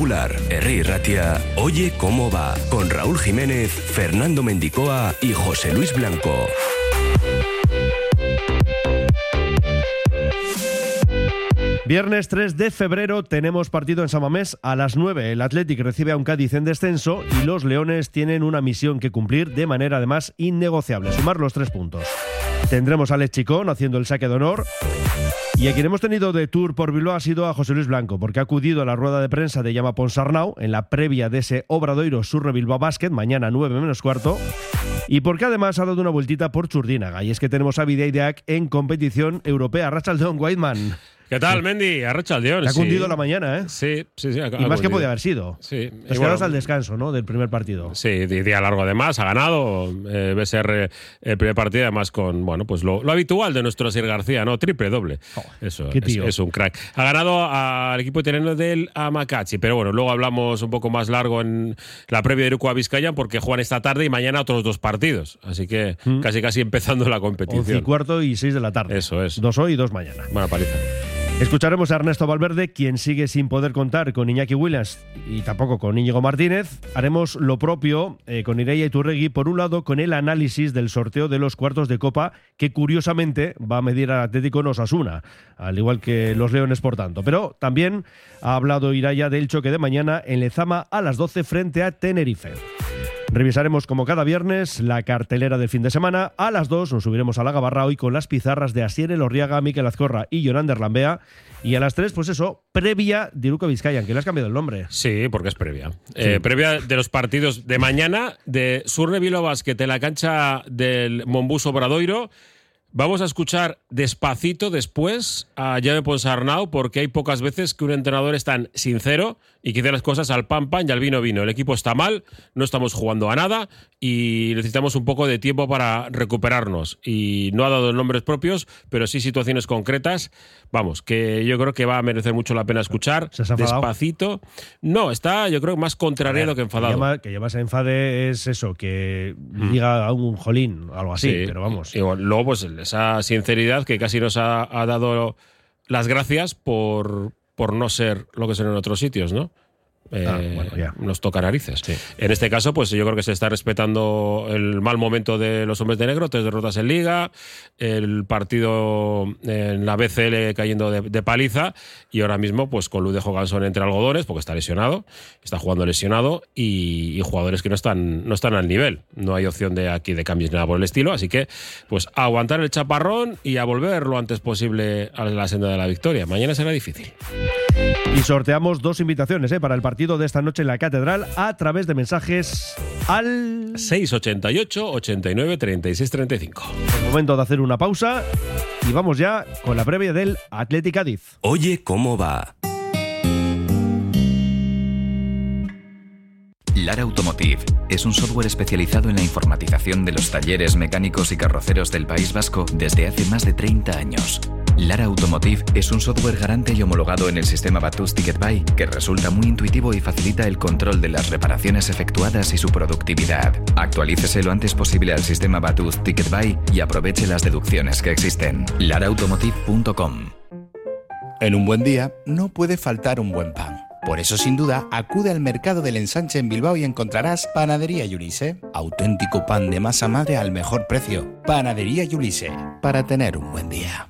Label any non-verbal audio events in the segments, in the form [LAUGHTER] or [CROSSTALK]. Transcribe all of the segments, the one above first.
Popular, Herri Ratia, Oye cómo va, con Raúl Jiménez, Fernando Mendicoa y José Luis Blanco. Viernes 3 de febrero tenemos partido en Samamés a las 9. El Athletic recibe a un Cádiz en descenso y los Leones tienen una misión que cumplir de manera además innegociable, sumar los tres puntos. Tendremos a Alex Chicón haciendo el saque de honor y a quien hemos tenido de tour por Bilbao ha sido a José Luis Blanco, porque ha acudido a la rueda de prensa de Llama Ponsarnau en la previa de ese Obradoiro Surre Bilbao Basket, mañana 9 menos cuarto, y porque además ha dado una vueltita por Churdínaga. Y es que tenemos a Videideac en competición europea. Rachaldeón Whiteman. ¿Qué tal, Mendy? Arrachaldeón. Te ha sí. cundido la mañana, ¿eh? Sí, sí, sí. ha- Y más que podía haber sido. Sí. Te y bueno, al descanso, ¿no? Del primer partido. Sí, día largo además, ha ganado eh, BSR el primer partido, además con, bueno, pues lo, lo habitual de nuestro Sir García, ¿no? Triple doble. Eso, qué es, tío. es un crack. Ha ganado al equipo italiano del Amacachi, pero bueno, luego hablamos un poco más largo en la previa de Iruko a Vizcaya porque juegan esta tarde y mañana otros dos partidos. Así que casi casi empezando la 11 y competición. cuarto y 6 de la tarde. Eso es. Dos hoy y dos mañana. Buena paliza. Escucharemos a Ernesto Valverde, quien sigue sin poder contar con Iñaki Williams y tampoco con Íñigo Martínez. Haremos lo propio eh, con Ireia Iturregui, por un lado, con el análisis del sorteo de los cuartos de Copa, que curiosamente va a medir al Atlético en Osasuna, al igual que los Leones, por tanto. Pero también ha hablado Iraya del choque de mañana en Lezama a las 12 frente a Tenerife. Revisaremos como cada viernes la cartelera del fin de semana. A las 2 nos subiremos a la Gabarra hoy con las pizarras de Asier Elorriaga, Miquel Azcorra y Yonander Lambea. Y a las 3, pues eso, previa de Iruko Vizcayan, que le has cambiado el nombre. Sí, porque es previa. Eh, previa de los partidos de mañana de Surre Bilbao Basket en la cancha del Monbus Obradoiro. Vamos a escuchar despacito después a Jaime Ponsarnau porque hay pocas veces que un entrenador es tan sincero y que dice las cosas al pan pan y al vino vino. El equipo está mal, no estamos jugando a nada y necesitamos un poco de tiempo para recuperarnos. Y no ha dado nombres propios, pero sí situaciones concretas. Vamos, que yo creo que va a merecer mucho la pena escuchar. ¿Se has enfadado? Despacito. No, está yo creo más contrariado que enfadado. Que llama, que llama se enfade es eso, que diga a un jolín, algo así, Sí, pero vamos. Y luego, pues esa sinceridad que casi nos ha, dado las gracias por, por no ser lo que son en otros sitios, ¿no? Eh, Ah, bueno, ya. Nos toca narices. En este caso, pues yo creo que se está respetando el mal momento de los hombres de negro, tres derrotas en liga, el partido en la BCL cayendo de, de paliza y ahora mismo, pues con Lude Jogansson entre algodones, porque está lesionado, está jugando lesionado y, y jugadores que no están, no están al nivel. No hay opción de aquí de cambios ni nada por el estilo, así que pues a aguantar el chaparrón y a volver lo antes posible a la senda de la victoria. Mañana será difícil. Y sorteamos dos invitaciones ¿eh? para el partido de esta noche en la Catedral a través de mensajes al 688 89 36 35. momento de hacer una pausa y vamos ya con la previa del Athletic Cádiz. Oye cómo va. Lara Automotive es un software especializado en la informatización de los talleres mecánicos y carroceros del País Vasco desde hace más de 30 años. Lara Automotive es un software garante y homologado en el sistema Batus Ticket Buy que resulta muy intuitivo y facilita el control de las reparaciones efectuadas y su productividad. Actualícese lo antes posible al sistema Batus Ticket Buy y aproveche las deducciones que existen. laraautomotive.com En un buen día no puede faltar un buen pan. Por eso, sin duda, acude al mercado del ensanche en Bilbao y encontrarás Panadería Yulise. Auténtico pan de masa madre al mejor precio. Panadería Yulise. Para tener un buen día.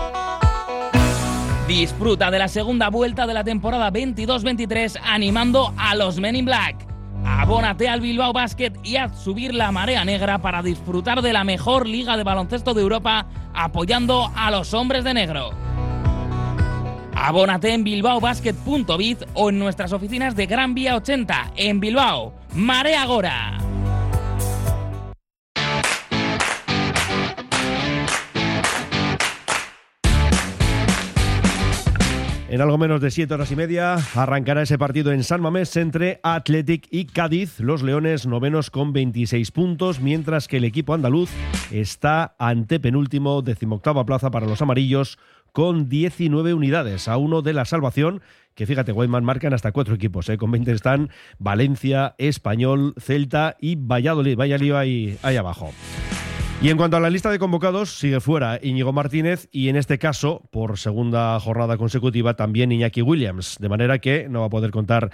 Disfruta de la segunda vuelta de la temporada 22-23 animando a los Men in Black. Abónate al Bilbao Basket y haz subir la marea negra para disfrutar de la mejor liga de baloncesto de Europa apoyando a los hombres de negro. Abónate en bilbaobasket.biz o en nuestras oficinas de Gran Vía 80 en Bilbao. Marea Gora. En algo menos de siete horas y media arrancará ese partido en San Mamés entre Athletic y Cádiz. Los Leones novenos con 26 puntos, mientras que el equipo andaluz está ante penúltimo, decimoctava plaza para los amarillos con 19 unidades, a uno de la salvación que fíjate, Guayman marcan hasta cuatro equipos, ¿eh? con 20 están Valencia, Español, Celta y Valladolid. Vaya ahí, ahí abajo. Y en cuanto a la lista de convocados, sigue fuera Íñigo Martínez y en este caso, por segunda jornada consecutiva, también Iñaki Williams, de manera que no va a poder contar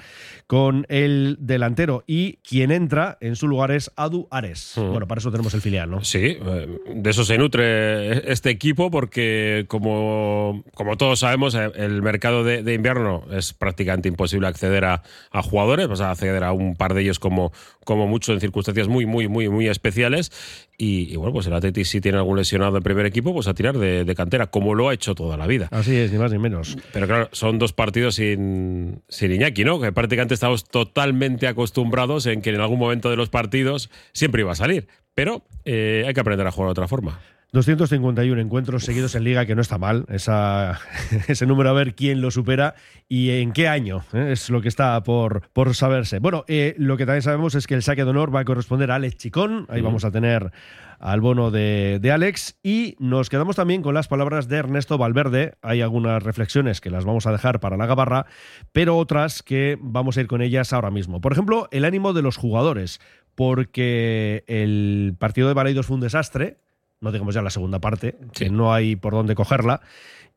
con el delantero. Y quien entra en su lugar es Adu Ares. Mm. Bueno, para eso tenemos el filial, ¿no? Sí, eh, de eso se nutre este equipo porque, como, como todos sabemos, eh, el mercado de, de invierno es prácticamente imposible acceder a, a jugadores, vas a acceder a un par de ellos como, como mucho en circunstancias muy, muy, muy, muy especiales. Y, y bueno, pues el Atleti si tiene algún lesionado en primer equipo, pues a tirar de, de cantera, como lo ha hecho toda la vida. Así es, ni más ni menos. Pero claro, son dos partidos sin, sin Iñaki, ¿no? Que prácticamente estamos totalmente acostumbrados en que en algún momento de los partidos siempre iba a salir. Pero eh, hay que aprender a jugar de otra forma. 251 encuentros seguidos en liga, que no está mal, esa, [LAUGHS] ese número a ver quién lo supera y en qué año, ¿eh? es lo que está por, por saberse. Bueno, eh, lo que también sabemos es que el saque de honor va a corresponder a Alex Chicón, ahí vamos a tener al bono de, de, Alex y nos quedamos también con las palabras de Ernesto Valverde, hay algunas reflexiones que las vamos a dejar para la gabarra, pero otras que vamos a ir con ellas ahora mismo. Por ejemplo, el ánimo de los jugadores, porque el partido de Baleidos fue un desastre, no digamos ya la segunda parte, sí. que no hay por dónde cogerla.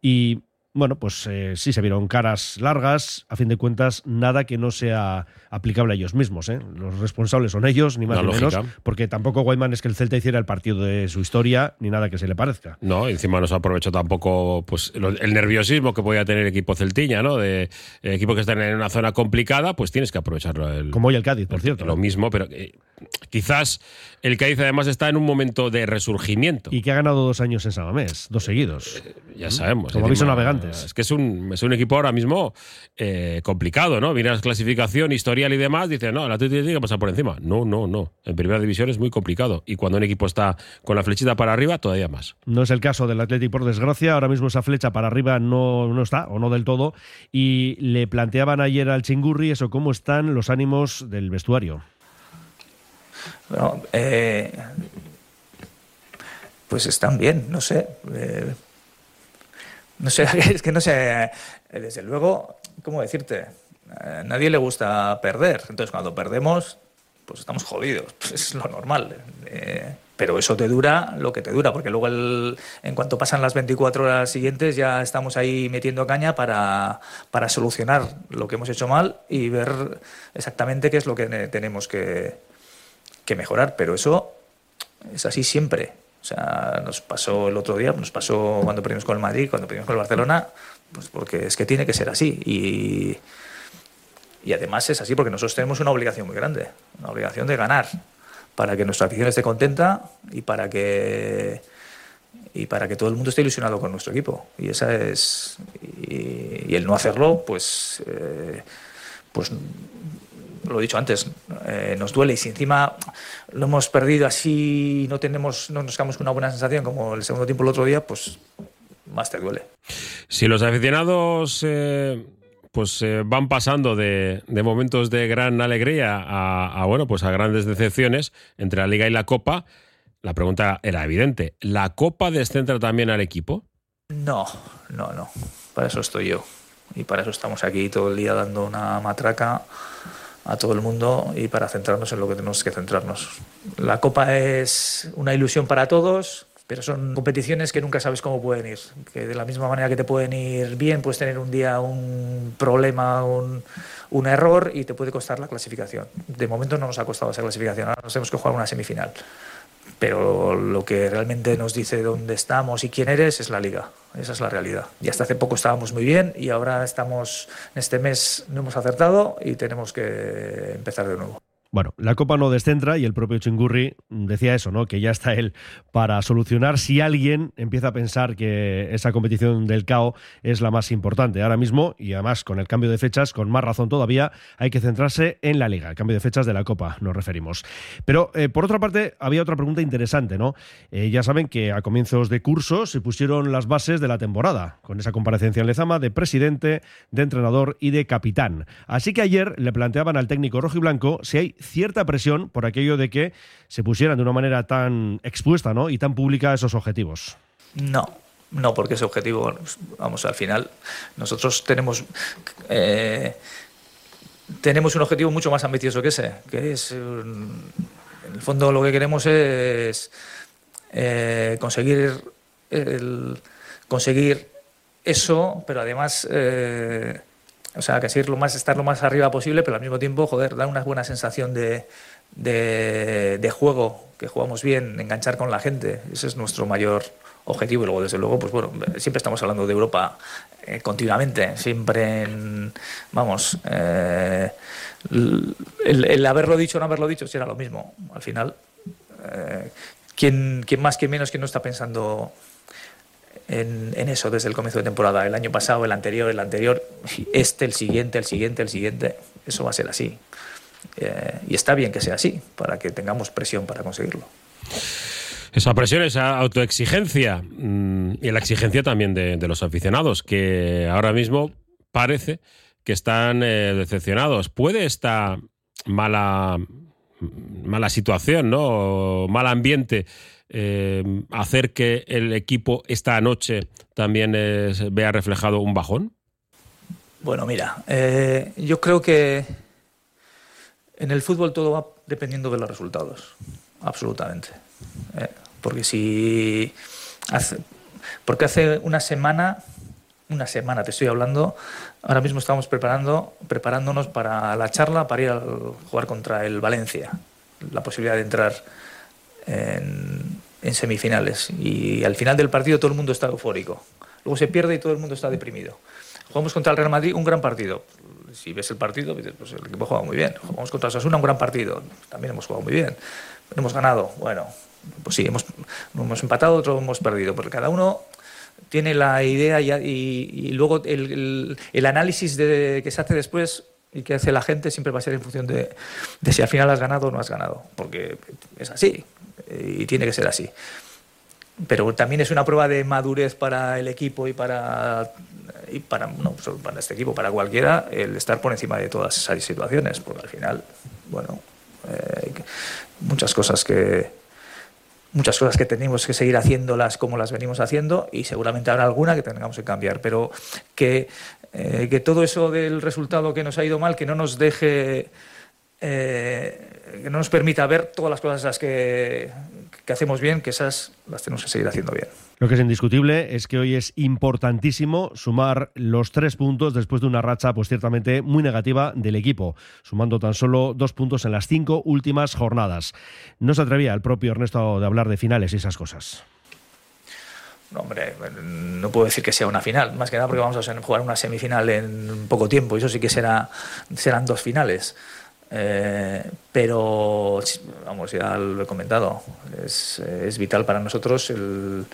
Y bueno, pues eh, sí se vieron caras largas, a fin de cuentas, nada que no sea aplicable a ellos mismos. ¿eh? Los responsables son ellos, ni más ni lógica. menos, porque tampoco Guayman es que el Celta hiciera el partido de su historia, ni nada que se le parezca. No, encima no se aprovechó tampoco pues, el nerviosismo que podía tener el equipo celtiña, ¿no? De eh, equipo que está en una zona complicada, pues tienes que aprovecharlo. El, Como hoy el Cádiz, por cierto. Lo mismo, pero eh, quizás el Cádiz además está en un momento de resurgimiento. Y que ha ganado dos años en Samamés, dos seguidos. Eh, ya sabemos. Como aviso navegantes. Es que es un, es un equipo ahora mismo eh, complicado, ¿no? Miras clasificación, historial y demás, dices, no, el Atlético tiene que pasar por encima. No, no, no. En primera división es muy complicado. Y cuando un equipo está con la flechita para arriba, todavía más. No es el caso del Atlético, por desgracia. Ahora mismo esa flecha para arriba no, no está, o no del todo. Y le planteaban ayer al Chingurri eso, cómo están los ánimos del vestuario. Bueno, eh, pues están bien, no sé. Eh, no sé, [LAUGHS] es que no sé. Desde luego, ¿cómo decirte? A nadie le gusta perder. Entonces, cuando perdemos, pues estamos jodidos. [LAUGHS] Es lo normal. Eh, pero eso te dura lo que te dura, porque luego en cuanto pasan las 24 horas siguientes ya estamos ahí metiendo caña para, para solucionar lo que hemos hecho mal y ver exactamente qué es lo que tenemos que, que mejorar, pero eso es así siempre. O sea, nos pasó el otro día, nos pasó cuando perdimos con el Madrid, cuando perdimos con el Barcelona, pues porque es que tiene que ser así. Y, y además es así porque nosotros tenemos una obligación muy grande, una obligación de ganar, para que nuestra afición esté contenta y para que y para que todo el mundo esté ilusionado con nuestro equipo. Y esa es y, el no hacerlo, pues eh, pues lo he dicho antes, eh, nos duele y si encima lo hemos perdido así, no tenemos, no nos quedamos con una buena sensación como el segundo tiempo el otro día, pues más te duele. Si los aficionados eh, pues eh, van pasando de, de, momentos de gran alegría a, a, bueno pues a grandes decepciones entre la Liga y la Copa, la pregunta era evidente. ¿La Copa descentra también al equipo? No, no, no. Para eso estoy yo. y para eso estamos aquí todo el día dando una matraca a todo el mundo y para centrarnos en lo que tenemos que centrarnos. La Copa es una ilusión para todos, pero son competiciones que nunca sabes cómo pueden ir. Que de la misma manera que te pueden ir bien, puedes tener un día un problema, un, un error y te puede costar la clasificación. De momento no nos ha costado esa clasificación, ahora nos tenemos que jugar una semifinal pero lo que realmente nos dice dónde estamos y quién eres es la liga. Esa es la realidad. Y hasta hace poco estábamos muy bien y ahora estamos, en este mes no hemos acertado y tenemos que empezar de nuevo. Bueno, la Copa no descentra y el propio Chingurri decía eso, ¿no? Que ya está él para solucionar si alguien empieza a pensar que esa competición del CAO es la más importante. Ahora mismo, y además con el cambio de fechas, con más razón todavía, hay que centrarse en la Liga, el cambio de fechas de la Copa, nos referimos. Pero, eh, por otra parte, había otra pregunta interesante, ¿no? Eh, ya saben que a comienzos de curso se pusieron las bases de la temporada, con esa comparecencia en Lezama de presidente, de entrenador y de capitán. Así que ayer le planteaban al técnico rojo y blanco si hay cierta presión por aquello de que se pusieran de una manera tan expuesta ¿no? y tan pública esos objetivos. No, no, porque ese objetivo, vamos, al final nosotros tenemos, eh, tenemos un objetivo mucho más ambicioso que ese, que es, en el fondo lo que queremos es eh, conseguir, conseguir eso, pero además... Eh, o sea, que seguir lo más, estar lo más arriba posible, pero al mismo tiempo, joder, dar una buena sensación de, juego, que jugamos bien, enganchar con la gente. Ese es nuestro mayor objetivo. Y luego, desde luego, pues bueno, siempre estamos hablando de Europa eh, continuamente, siempre en, vamos, eh, el, haberlo dicho o no haberlo dicho, será lo mismo. Al final, eh, ¿quién, ¿quién, más, quién menos, quién no está pensando en, eso desde el comienzo de temporada. El año pasado, el anterior, el anterior, este, el siguiente, el siguiente, el siguiente. Eso va a ser así. Eh, y está bien que sea así, para que tengamos presión para conseguirlo. Esa presión, esa autoexigencia mm, y la exigencia también de, los aficionados, que ahora mismo parece que están eh, decepcionados. ¿Puede esta mala, mala situación, ¿no? mal ambiente eh, hacer que el equipo esta noche también vea reflejado un bajón? Bueno, mira, eh, yo creo que en el fútbol todo va dependiendo de los resultados, absolutamente. Eh, porque si porque hace una semana, una semana te estoy hablando, ahora mismo estamos preparando, preparándonos para la charla para ir a jugar contra el Valencia, la posibilidad de entrar en, semifinales. Y al final del partido todo el mundo está eufórico. Luego se pierde y todo el mundo está deprimido. Jugamos contra el Real Madrid, un gran partido. Si ves el partido, pues el equipo juega muy bien. Jugamos contra Osasuna, un gran partido. También hemos jugado muy bien. Hemos ganado. Bueno, pues sí, hemos, hemos empatado, otro hemos perdido. Porque cada uno tiene la idea y, luego el, el, análisis de, que se hace después y que hace la gente siempre va a ser en función de, de si al final has ganado o no has ganado. Porque es así y tiene que ser así. Pero también es una prueba de madurez para el equipo y para, y para, no para este equipo, para cualquiera, el estar por encima de todas esas situaciones, porque al final, bueno, eh, muchas cosas que, muchas cosas que tenemos que seguir haciéndolas como las venimos haciendo y seguramente habrá alguna que tengamos que cambiar, pero que, eh, que todo eso del resultado que nos ha ido mal, que no nos deje eh, que no nos permita ver todas las cosas que, que hacemos bien, que esas las tenemos que seguir haciendo bien. Lo que es indiscutible es que hoy es importantísimo sumar los tres puntos después de una racha, pues ciertamente muy negativa del equipo, sumando tan solo dos puntos en las cinco últimas jornadas. No se atrevía el propio Ernesto de hablar de finales y esas cosas. No, hombre, no puedo decir que sea una final, más que nada porque vamos a jugar una semifinal en poco tiempo, y eso sí que será, serán dos finales. Eh, pero, vamos, ya lo he comentado, es, vital para nosotros el,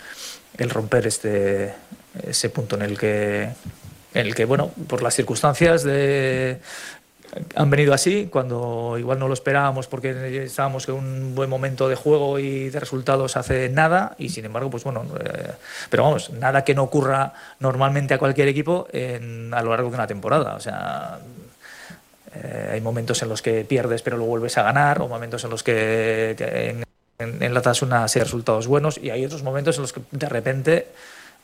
romper este, ese punto en el que, en el que, bueno, por las circunstancias de, han venido así, cuando igual no lo esperábamos porque estábamos en un buen momento de juego y de resultados hace nada, y sin embargo, pues bueno, eh, pero vamos, nada que no ocurra normalmente a cualquier equipo en, a lo largo de una temporada. O sea, eh, hay momentos en los que pierdes pero luego vuelves a ganar, o momentos en los que enlatas una serie de resultados buenos, y hay otros momentos en los que de repente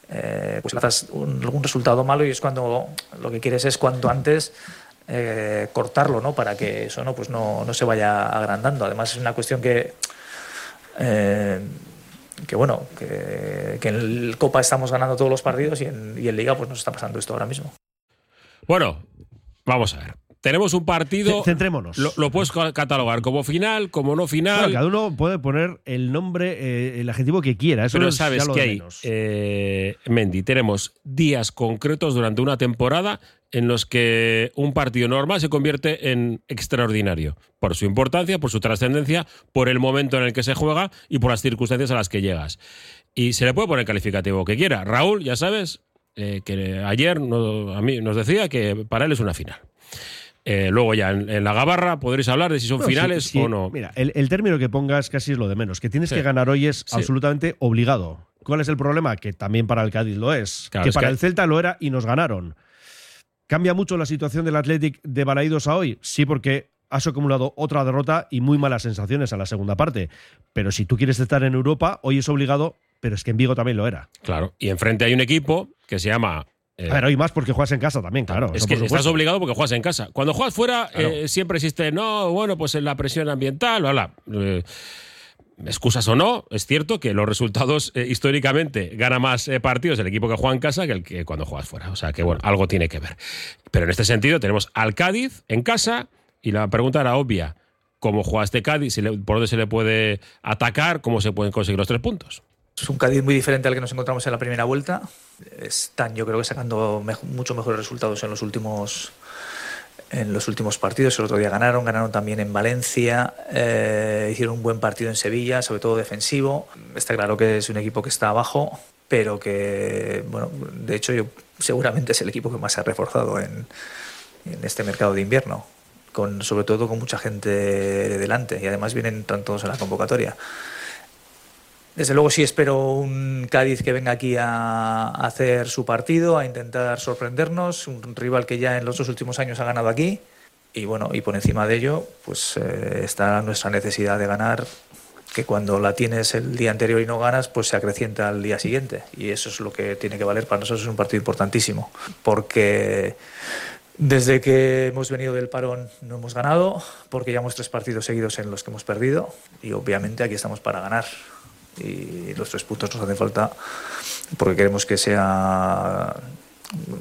eh, pues lanzas algún resultado malo y es cuando lo que quieres es cuanto antes eh, cortarlo, ¿no? Para que eso no, pues no, no, se vaya agrandando. Además es una cuestión que eh, que bueno, que, que, en el Copa estamos ganando todos los partidos y en, y en Liga pues nos está pasando esto ahora mismo. Bueno, vamos a ver. Tenemos un partido. Centrémonos. Lo, lo, puedes catalogar como final, como no final. Bueno, cada uno puede poner el nombre, eh, el adjetivo que quiera. Eso Pero es sabes que hay, eh, Mendy, tenemos días concretos durante una temporada en los que un partido normal se convierte en extraordinario. Por su importancia, por su trascendencia, por el momento en el que se juega y por las circunstancias a las que llegas. Y se le puede poner el calificativo que quiera. Raúl, ya sabes, eh, que ayer no, a mí nos decía que para él es una final. Eh, luego ya en, en, la gabarra podréis hablar de si son No, finales sí, sí. o no. Mira, el, el término que pongas casi es lo de menos. Que tienes Sí. que ganar hoy es absolutamente obligado. ¿Cuál es el problema? Que también para el Cádiz lo es. Claro, que es para que- el Celta lo era y nos ganaron. ¿Cambia mucho la situación del Athletic de Balaidos a hoy? Sí, porque has acumulado otra derrota y muy malas sensaciones a la segunda parte. Pero si tú quieres estar en Europa, hoy es obligado, pero es que en Vigo también lo era. Claro. Y enfrente hay un equipo que se llama. Eh, A ver, hoy más porque juegas en casa también, claro. es que estás obligado porque juegas en casa. Cuando juegas fuera, Claro. eh, siempre existe, no, bueno, pues en la presión ambiental, bla, bla. Eh, excusas o no, es cierto que los resultados eh, históricamente gana más partidos el equipo que juega en casa que el que cuando juegas fuera. O sea que, bueno, algo tiene que ver. Pero en este sentido tenemos al Cádiz en casa y la pregunta era obvia. ¿Cómo juega este Cádiz? ¿Por dónde se le puede atacar? ¿Cómo se pueden conseguir los tres puntos? Es un Cádiz muy diferente al que nos encontramos en la primera vuelta. Están, yo creo que sacando mej- mucho mejores resultados en los últimos en los últimos partidos. El otro día ganaron, ganaron también en Valencia, eh, hicieron un buen partido en Sevilla, sobre todo defensivo. Está claro que es un equipo que está abajo, pero que, bueno, de hecho, yo seguramente es el equipo que más se ha reforzado en, en este mercado de invierno. Con, sobre todo con mucha gente de delante y además vienen están todos en la convocatoria. Desde luego sí espero un Cádiz que venga aquí a hacer su partido, a intentar sorprendernos, un rival que ya en los dos últimos años ha ganado aquí. Y bueno, y por encima de ello, pues eh, está nuestra necesidad de ganar, que cuando la tienes el día anterior y no ganas, pues se acrecienta al día siguiente. Y eso es lo que tiene que valer. Para nosotros es un partido importantísimo, porque desde que hemos venido del parón no hemos ganado, porque llevamos tres partidos seguidos en los que hemos perdido y obviamente aquí estamos para ganar. Y los tres puntos nos hacen falta porque queremos que sea.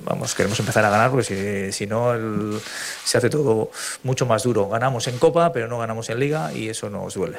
Vamos, queremos empezar a ganar porque si, si no el- se hace todo mucho más duro. Ganamos en Copa, pero no ganamos en Liga y eso nos duele.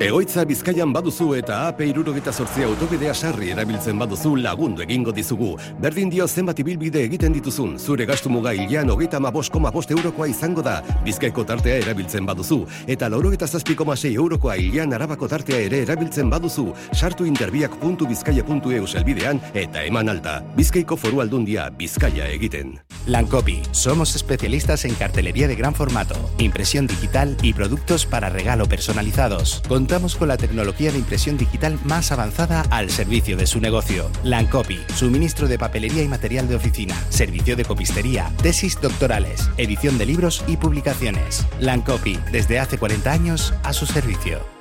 Egoitza Bizkaian baduzu eta AP irurogeta sortzea autobidea sarri erabiltzen baduzu lagundu egingo dizugu. Berdin dio zenbat ibilbide egiten dituzun, zure gastu muga hilean hogeita ama bost eurokoa izango da. Bizkaiko tartea erabiltzen baduzu, eta laurogeta zazpikoma sei eurokoa hilean arabako tartea ere erabiltzen baduzu. Sartu interbiak.bizkaia.eu selbidean eta eman alta. Bizkaiko foru aldundia Bizkaia egiten. Lancopi, somos especialistas en cartelería de gran formato, impresión digital y productos para regalo personalizados. Contamos con la tecnología de impresión digital más avanzada al servicio de su negocio. Lancopi, suministro de papelería y material de oficina, servicio de copistería, tesis doctorales, edición de libros y publicaciones. Lancopi, desde hace 40 años a su servicio.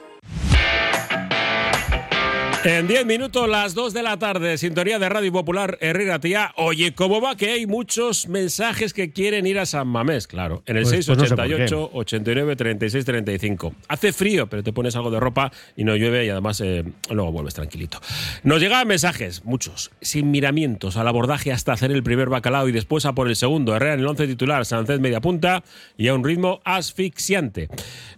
En 10 minutos, las 2 de la tarde, sintonía de Radio Popular Herrera Tía. Oye, ¿cómo va? Que hay muchos mensajes que quieren ir a San Mamés, claro. En el Pues- pues no sé por 688 89 36 35. Hace frío, pero te pones algo de ropa y no llueve y además eh, luego vuelves tranquilito. Nos llegaban mensajes, muchos, sin miramientos, al abordaje hasta hacer el primer bacalao y después a por el segundo. Herrera en el 11 titular, Sánchez media punta y a un ritmo asfixiante.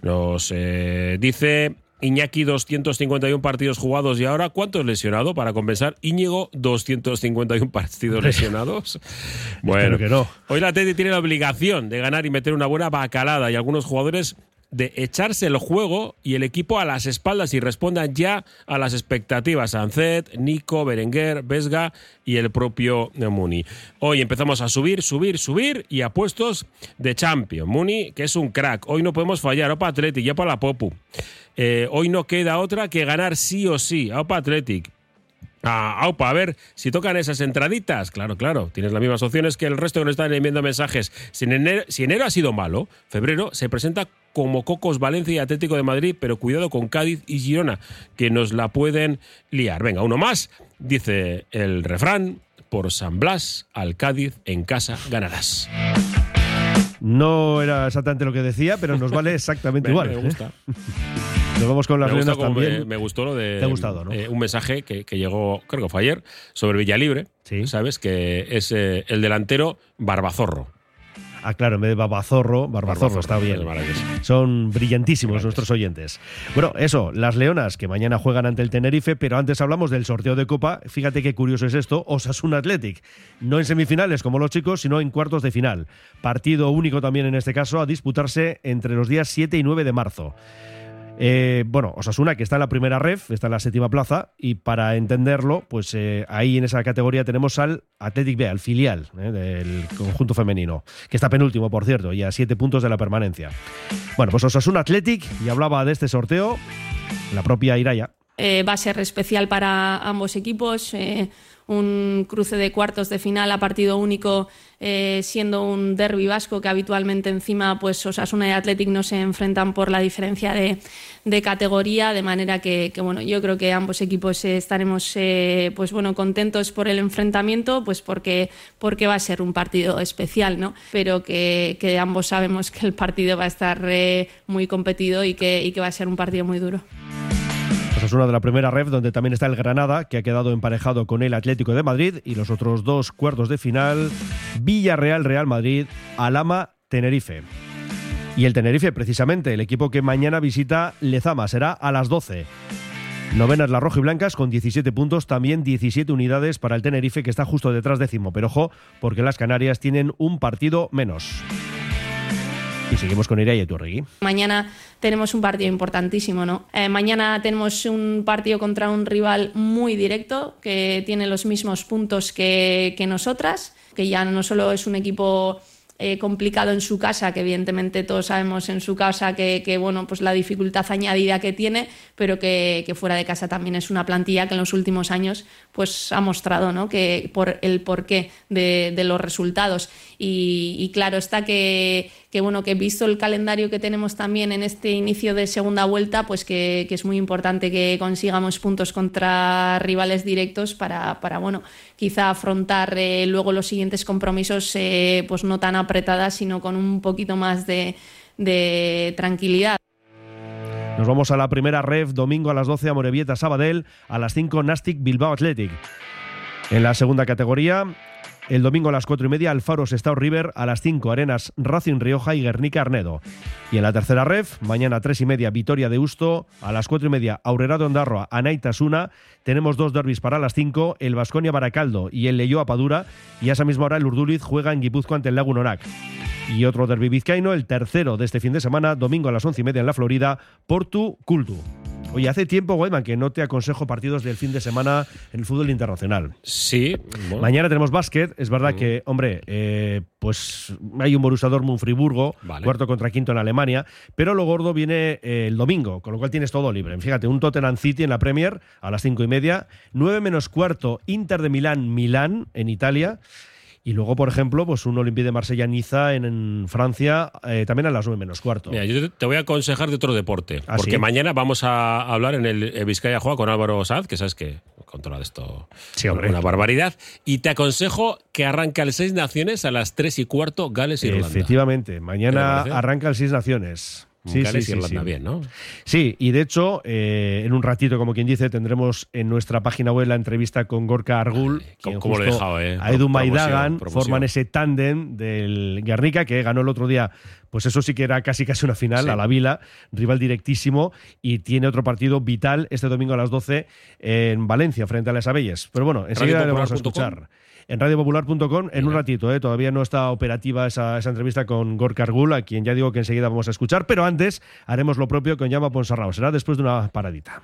Nos eh, dice Iñaki 251 partidos jugados y ahora ¿cuántos lesionado para compensar? Íñigo 251 partidos lesionados. [LAUGHS] Bueno, que no. hoy la Teti tiene la obligación de ganar y meter una buena bacalada y algunos jugadores de echarse el juego y el equipo a las espaldas y respondan ya a las expectativas. Ancet, Nico, Berenguer, Vesga y el propio Muni. Hoy empezamos a subir, subir, subir y a puestos de champion. Muni, que es un crack. Hoy no podemos fallar. Opa Athletic, ya para la Popu. Eh, hoy no queda otra que ganar sí o sí. Opa Athletic. Ah, aupa, a ver si tocan esas entraditas. Claro, claro, tienes las mismas opciones que el resto que nos están enviando mensajes. Si enero, si enero ha sido malo, febrero se presenta como Cocos, Valencia y Atlético de Madrid, pero cuidado con Cádiz y Girona, que nos la pueden liar. Venga, uno más, dice el refrán, por San Blas al Cádiz en casa ganarás. No era exactamente lo que decía, pero nos vale [LAUGHS] exactamente Me- igual. me ¿eh? [LAUGHS] Nos vamos con las como también. me, me gustó lo de Te ha gustado, ¿no? eh, un mensaje que, que llegó, creo que fue ayer, sobre Villalibre, ¿sabes? Que es eh, el delantero Barbazorro. Ah, claro, en vez de babazorro, barbazorro, Barbazorro, está bien. Son brillantísimos nuestros oyentes. Bueno, eso, las Leonas que mañana juegan ante el Tenerife, pero antes hablamos del sorteo de Copa. Fíjate qué curioso es esto, Osasuna Athletic. No en semifinales como los chicos, sino en cuartos de final. Partido único también en este caso a disputarse entre los días 7 y 9 de marzo. Eh, bueno, Osasuna, que está en la primera ref, está en la séptima plaza, y para entenderlo, pues eh, ahí en esa categoría tenemos al Athletic B, al filial eh, del conjunto femenino, que está penúltimo, por cierto, y a siete puntos de la permanencia. Bueno, pues Osasuna Athletic, y hablaba de este sorteo la propia Iraya. Va a ser especial para ambos equipos. un cruce de cuartos de final a partido único, eh, siendo un derby vasco que habitualmente encima pues Osasuna y Athletic no se enfrentan por la diferencia de, categoría, de manera que, bueno, yo creo que ambos equipos eh, estaremos eh, pues bueno contentos por el enfrentamiento, pues porque, porque va a ser un partido especial, ¿no? Pero que, que ambos sabemos que el partido va a estar eh, muy competido y que, y que va a ser un partido muy duro. Osasuna de la primera ref, donde también está el Granada, que ha quedado emparejado con el Atlético de Madrid, y los otros dos cuartos de final, Villarreal, Real Madrid, Alama, Tenerife. Y el Tenerife, precisamente, el equipo que mañana visita Lezama, será a las 12. Novenas las rojiblancas con 17 puntos, también 17 unidades para el Tenerife, que está justo detrás décimo. Pero ojo, porque las Canarias tienen un partido menos. Y seguimos con Iria y Eturregui. Mañana tenemos un partido importantísimo, ¿no? Eh, mañana tenemos un partido contra un rival muy directo que tiene los mismos puntos que, que nosotras, que ya no solo es un equipo eh, complicado en su casa, que evidentemente todos sabemos en su casa que, que, bueno, pues la dificultad añadida que tiene, pero que, que, fuera de casa también es una plantilla que en los últimos años pues ha mostrado ¿no? que por el porqué de, de los resultados. Y, y, claro está que, que, bueno, que visto el calendario que tenemos también en este inicio de segunda vuelta, pues que, que es muy importante que consigamos puntos contra rivales directos para, para bueno, quizá afrontar eh, luego los siguientes compromisos eh, pues no tan apretadas, sino con un poquito más de, de tranquilidad. Nos vamos a la primera ref, domingo a las 12 a Morevieta Sabadell, a las 5 Nastic Bilbao Athletic. En la segunda categoría, el domingo a las 4 y media Alfaro Sestao River, a las 5 Arenas Racing Rioja y Guernica Arnedo. Y en la tercera ref, mañana a 3 y media Vitoria de Usto, a las 4 y media Aurrera de Ondarroa, Anaitasuna. Tenemos dos derbis para las 5, el Vasconia Baracaldo y el Leyoa Padura. Y a esa misma hora el Urduliz juega en Guipúzcoa ante el Lagunorac. Y otro derbi vizcaíno, el tercero de este fin de semana, domingo a las 11 y media en la Florida, Portu Cultu. Oye, hace tiempo, Weidman, que no te aconsejo partidos del fin de semana en el fútbol internacional. Sí. Bueno. Mañana tenemos básquet. Es verdad mm. que, hombre, eh, pues hay un Borussia Dortmund Friburgo, vale. cuarto contra quinto en Alemania, pero lo gordo viene eh, el domingo, con lo cual tienes todo libre. Fíjate, un Tottenham City en la Premier a las cinco y media, nueve menos cuarto Inter de Milán, Milán en Italia. Y luego, por ejemplo, pues un Olympique de Marsella-Niza en, Francia, eh, también a las 9 menos cuarto. Mira, yo te voy a aconsejar de otro deporte. ¿Ah, porque sí? mañana vamos a hablar en el Vizcaya Juega con Álvaro Saz, que sabes que controla esto Sí, hombre. una barbaridad. Y te aconsejo que arranca el Seis Naciones a las 3 y cuarto, Gales y Irlanda. Efectivamente, ¿Qué mañana arranca el Seis Naciones. Sí, sí, y sí, sí. Sí, y de hecho, eh, en un ratito, como quien dice, tendremos en nuestra página web la entrevista con Gorka Argul, quien cómo lo he justo dejado, eh? a Edu Maidagan forman ese tándem del Guernica que ganó el otro día. Pues eso sí que era casi casi una final Sí. a la Vila, rival directísimo, y tiene otro partido vital este domingo a las 12 en Valencia, frente a las Abelles. Pero bueno, enseguida le vamos a escuchar en radiopopular.com en un ratito, ¿eh? todavía no está operativa esa, esa entrevista con Gorka Argul, a quien ya digo que enseguida vamos a escuchar, pero antes haremos lo propio con Llama Ponsarnau, será después de una paradita.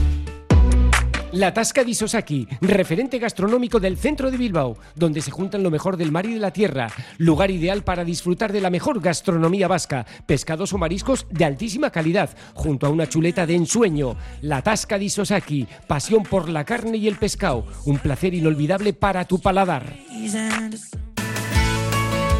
La Tasca di Sosaki, referente gastronómico del centro de Bilbao, donde se juntan lo mejor del mar y de la tierra. Lugar ideal para disfrutar de la mejor gastronomía vasca, pescados o mariscos de altísima calidad, junto a una chuleta de ensueño. La Tasca di Sosaki, pasión por la carne y el pescado, un placer inolvidable para tu paladar.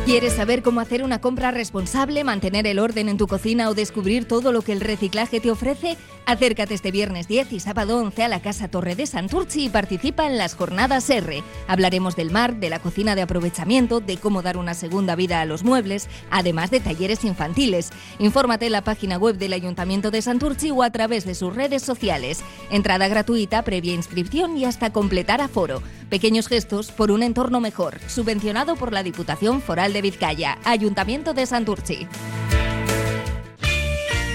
¿Quieres saber cómo hacer una compra responsable, mantener el orden en tu cocina o descubrir todo lo que el reciclaje te ofrece? Acércate este viernes 10 y sábado 11 a la Casa Torre de Santurci y participa en las jornadas R. Hablaremos del mar, de la cocina de aprovechamiento, de cómo dar una segunda vida a los muebles, además de talleres infantiles. Infórmate en la página web del Ayuntamiento de Santurci o a través de sus redes sociales. Entrada gratuita, previa inscripción y hasta completar aforo. Pequeños gestos por un entorno mejor. Subvencionado por la Diputación Foral de Vizcaya. Ayuntamiento de Santurci.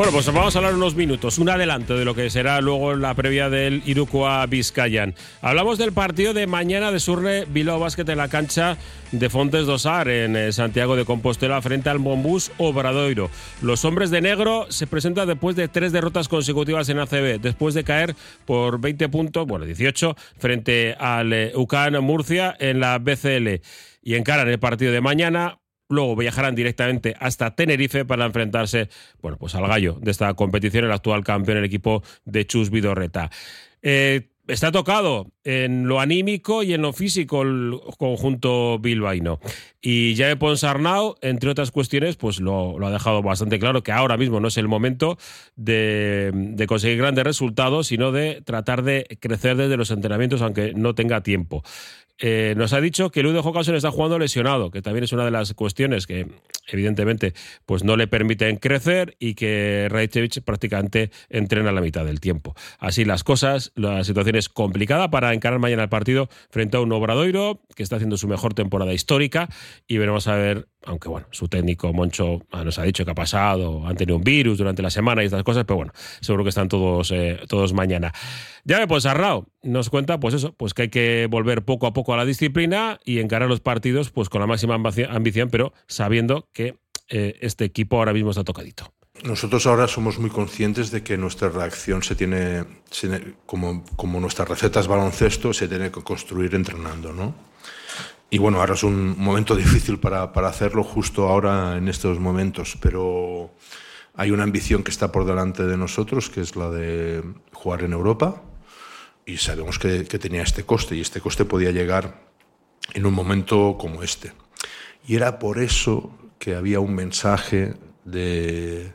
Bueno, pues vamos a hablar unos minutos, un adelanto de lo que será luego la previa del Irukoa Vizcayan. Hablamos del partido de mañana de Surne Bilbao Basket en la cancha de Fontes Dosar en eh, Santiago de Compostela frente al Bombús Obradoiro. Los hombres de negro se presentan después de tres derrotas consecutivas en ACB, después de caer por 20 puntos, bueno, 18, frente al eh, UCAN Murcia en la BCL. Y encaran el partido de mañana Luego viajarán directamente hasta Tenerife para enfrentarse, bueno, pues al gallo de esta competición, el actual campeón, el equipo de Chus Vidorreta. Eh, está tocado en lo anímico y en lo físico el conjunto bilbaíno. Y Jaime Ponsarnau, entre otras cuestiones, pues lo, ha dejado bastante claro que ahora mismo no es el momento de conseguir grandes resultados, sino de tratar de crecer desde los entrenamientos, aunque no tenga tiempo. Eh, nos ha dicho que Ludo Jocason está jugando lesionado, que también es una de las cuestiones que evidentemente pues no le permiten crecer y que Rajcevic prácticamente entrena la mitad del tiempo. Así las cosas, la situación es complicada para encarar mañana el partido frente a un Obradoiro que está haciendo su mejor temporada histórica y veremos a ver, aunque bueno, su técnico Moncho ah, nos ha dicho que ha pasado, han tenido un virus durante la semana y estas cosas, pero bueno, seguro que están todos, eh, todos mañana. Ya pues Arrao nos cuenta pues eso, pues que hay que volver poco a poco a la disciplina y encarar los partidos pues con la máxima ambición, pero sabiendo que eh, este equipo ahora mismo está tocadito. Nosotros ahora somos muy conscientes de que nuestra reacción se tiene, como, como nuestra receta es baloncesto, se tiene que construir entrenando, ¿no? Y bueno, ahora es un momento [LAUGHS] difícil para, para hacerlo justo ahora en estos momentos, pero hay una ambición que está por delante de nosotros, que es la de jugar en Europa, y sabemos que, que tenía este coste, y este coste podía llegar en un momento como este. Y era por eso que había un mensaje de,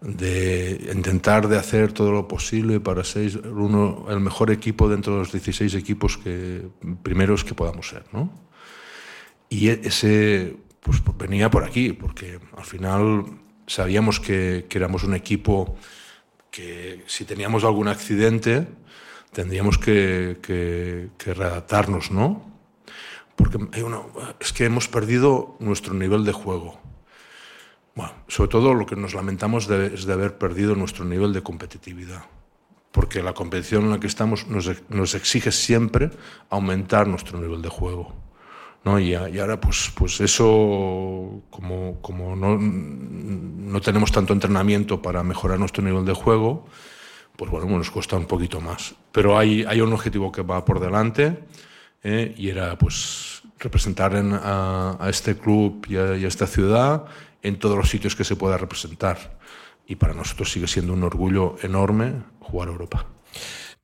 de intentar de hacer todo lo posible para ser uno, el mejor equipo dentro de los 16 equipos que, primeros que podamos ser. ¿no? Y e, ese pues, venía por aquí, porque al final sabíamos que, que éramos un equipo que si teníamos algún accidente tendríamos que, que, readaptarnos, ¿no? Porque una, es que hemos perdido nuestro nivel de juego. Bueno, sobre todo lo que nos lamentamos es de haber perdido nuestro nivel de competitividad. Porque la competición en la que estamos nos exige siempre aumentar nuestro nivel de juego. ¿No? Y, y, ahora, pues, pues eso, como, no, no, tenemos tanto entrenamiento para mejorar nuestro nivel de juego, pues bueno, nos cuesta un poquito más. Pero hay, hay un objetivo que va por delante ¿eh? y era pues representar en, a, a, este club y a, y a esta ciudad en todos los sitios que se pueda representar. Y para nosotros sigue siendo un orgullo enorme jugar a Europa.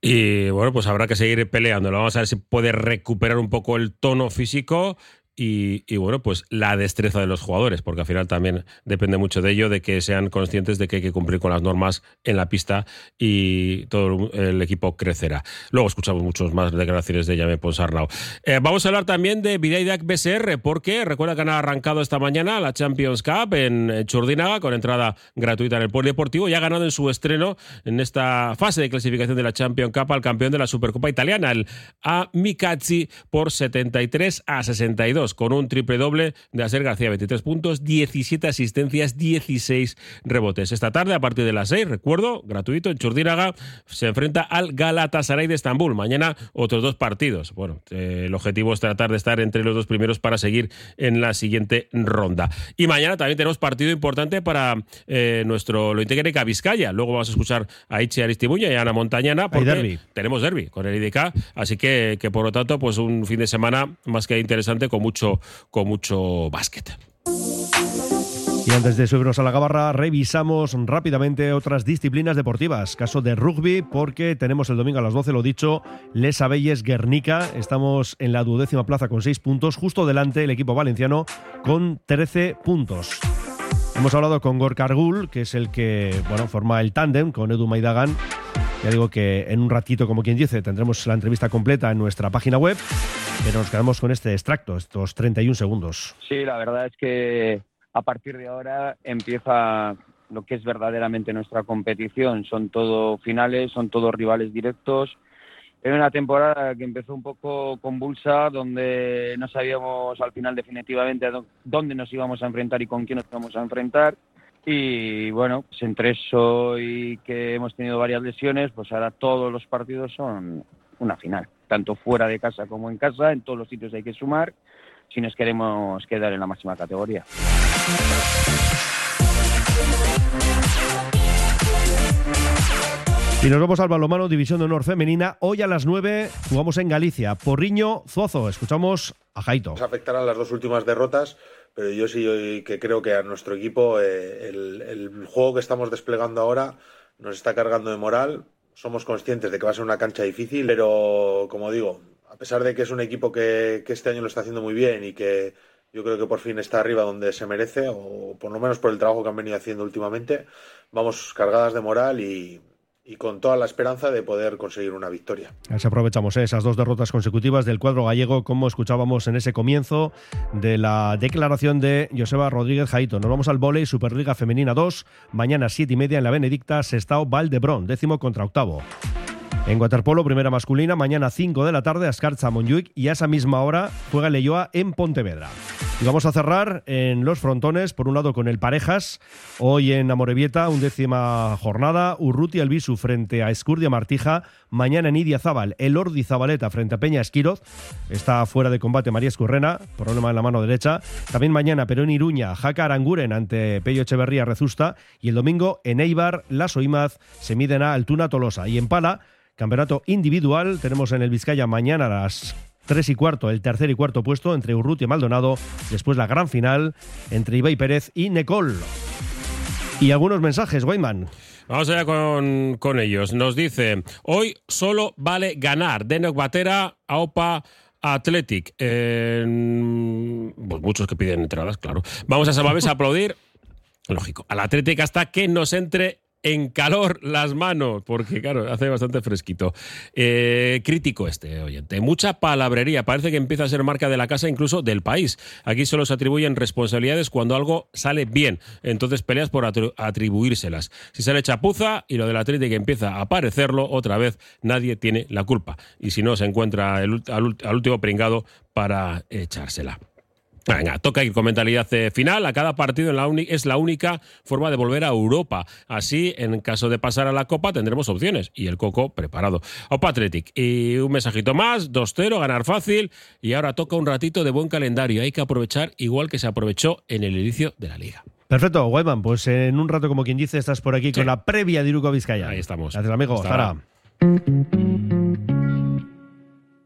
Y bueno, pues habrá que seguir peleando. Vamos a ver si puede recuperar un poco el tono físico y, bueno, pues la destreza de los jugadores, porque al final también depende mucho de ello, de que sean conscientes de que hay que cumplir con las normas en la pista y todo el equipo crecerá. Luego escuchamos muchos más declaraciones de Yame Ponsarnau. Eh, vamos a hablar también de Vidaidak BSR, porque recuerda que han arrancado esta mañana la Champions Cup en Churdinaga con entrada gratuita en el Polideportivo y ha ganado en su estreno en esta fase de clasificación de la Champions Cup al campeón de la Supercopa Italiana, el Amicazzi, por 73 a 62 con un triple doble de Aser García, 23 puntos, 17 asistencias, 16 rebotes. Esta tarde, a partir de las 6, recuerdo, gratuito, en Churdíraga, se enfrenta al Galatasaray de Estambul. Mañana otros dos partidos. Bueno, eh, el objetivo es tratar de estar entre los dos primeros para seguir en la siguiente ronda. Y mañana también tenemos partido importante para eh, nuestro lo integre Vizcaya. Luego vamos a escuchar a Ichi Aristibuña y a Ana Montañana porque derby. tenemos derby con el IDK. Así que, que por lo tanto, pues un fin de semana más que interesante con mucho con mucho básquet. Y antes de subirnos a la gabarra, revisamos rápidamente otras disciplinas deportivas. Caso de rugby, porque tenemos el domingo a las 12, lo dicho, Les Abelles Guernica. Estamos en la duodécima plaza con 6 puntos, justo delante el equipo valenciano con 13 puntos. Hemos hablado con Gorka Argul, que es el que bueno, forma el tándem con Edu Maidagan. Ya digo que en un ratito, como quien dice, tendremos la entrevista completa en nuestra página web. Pero nos quedamos con este extracto, estos 31 segundos. Sí, la verdad es que a partir de ahora empieza lo que es verdaderamente nuestra competición. Son todo finales, son todos rivales directos. En una temporada que empezó un poco convulsa, donde no sabíamos al final definitivamente dónde nos íbamos a enfrentar y con quién nos íbamos a enfrentar. Y bueno, pues entre eso y que hemos tenido varias lesiones, pues ahora todos los partidos son una final tanto fuera de casa como en casa, en todos los sitios hay que sumar si nos queremos quedar en la máxima categoría. Y nos vamos al balomano División de Honor Femenina. Hoy a las 9 jugamos en Galicia. Porriño, Zuazo. Escuchamos a Jaito. Nos afectarán las dos últimas derrotas, pero yo sí que creo que a nuestro equipo eh, el, juego que estamos desplegando ahora nos está cargando de moral. Somos conscientes de que va a ser una cancha difícil, pero como digo, a pesar de que es un equipo que, que, este año lo está haciendo muy bien y que yo creo que por fin está arriba donde se merece, o por lo menos por el trabajo que han venido haciendo últimamente, vamos cargadas de moral y, y con toda la esperanza de poder conseguir una victoria. Así aprovechamos ¿eh? esas dos derrotas consecutivas del cuadro gallego, como escuchábamos en ese comienzo de la declaración de Joseba Rodríguez Jaito. Nos vamos al volei Superliga Femenina 2, mañana 7 y media en la Benedicta, Sestao Valdebrón, décimo contra octavo. En waterpolo, primera masculina, mañana 5 de la tarde, Ascarza Monjuic y a esa misma hora juega Leyoa en Pontevedra. Y vamos a cerrar en los frontones, por un lado con el Parejas, hoy en Amorebieta, undécima jornada, Urruti Albisu frente a Escurdia Martija, mañana en Idia Zabal, el Ordi Zabaleta frente a Peña Esquiroz, está fuera de combate María Escurrena, problema en la mano derecha, también mañana Perón Iruña, Jaca Aranguren ante Pello Echeverría Rezusta, y el domingo en Eibar, Las Oimaz se miden a Altuna Tolosa, y en Pala, Campeonato individual, tenemos en el Vizcaya mañana a las 3 y cuarto, el tercer y cuarto puesto entre Urruti y Maldonado, después la gran final entre Ibai Pérez y Necol. Y algunos mensajes, Weyman. Vamos allá con, ellos. Nos dice, hoy solo vale ganar. Denok Batera, AOPA, Athletic. Pues muchos que piden entradas, claro. Vamos a Salvaves a aplaudir. Lógico. Al Athletic hasta que nos entre en calor las manos, porque claro, hace bastante fresquito. Eh, crítico este oyente. Mucha palabrería. Parece que empieza a ser marca de la casa, incluso del país. Aquí solo se atribuyen responsabilidades cuando algo sale bien. Entonces peleas por atribuírselas. Si sale chapuza y lo del Atlético empieza a aparecerlo, otra vez nadie tiene la culpa. Y si no, se encuentra al último pringado para echársela. Venga, toca ir con mentalidad final. A cada partido es la única forma de volver a Europa. Así, en caso de pasar a la Copa, tendremos opciones. Y el Coco preparado. Opa Athletic. Y un mensajito más, 2-0, ganar fácil. Y ahora toca un ratito de buen calendario. Hay que aprovechar igual que se aprovechó en el inicio de la liga. Perfecto, Webman. Pues en un rato, como quien dice, estás por aquí con la previa de Iruko Vizcaya. Ahí estamos. Gracias, amigo. Hasta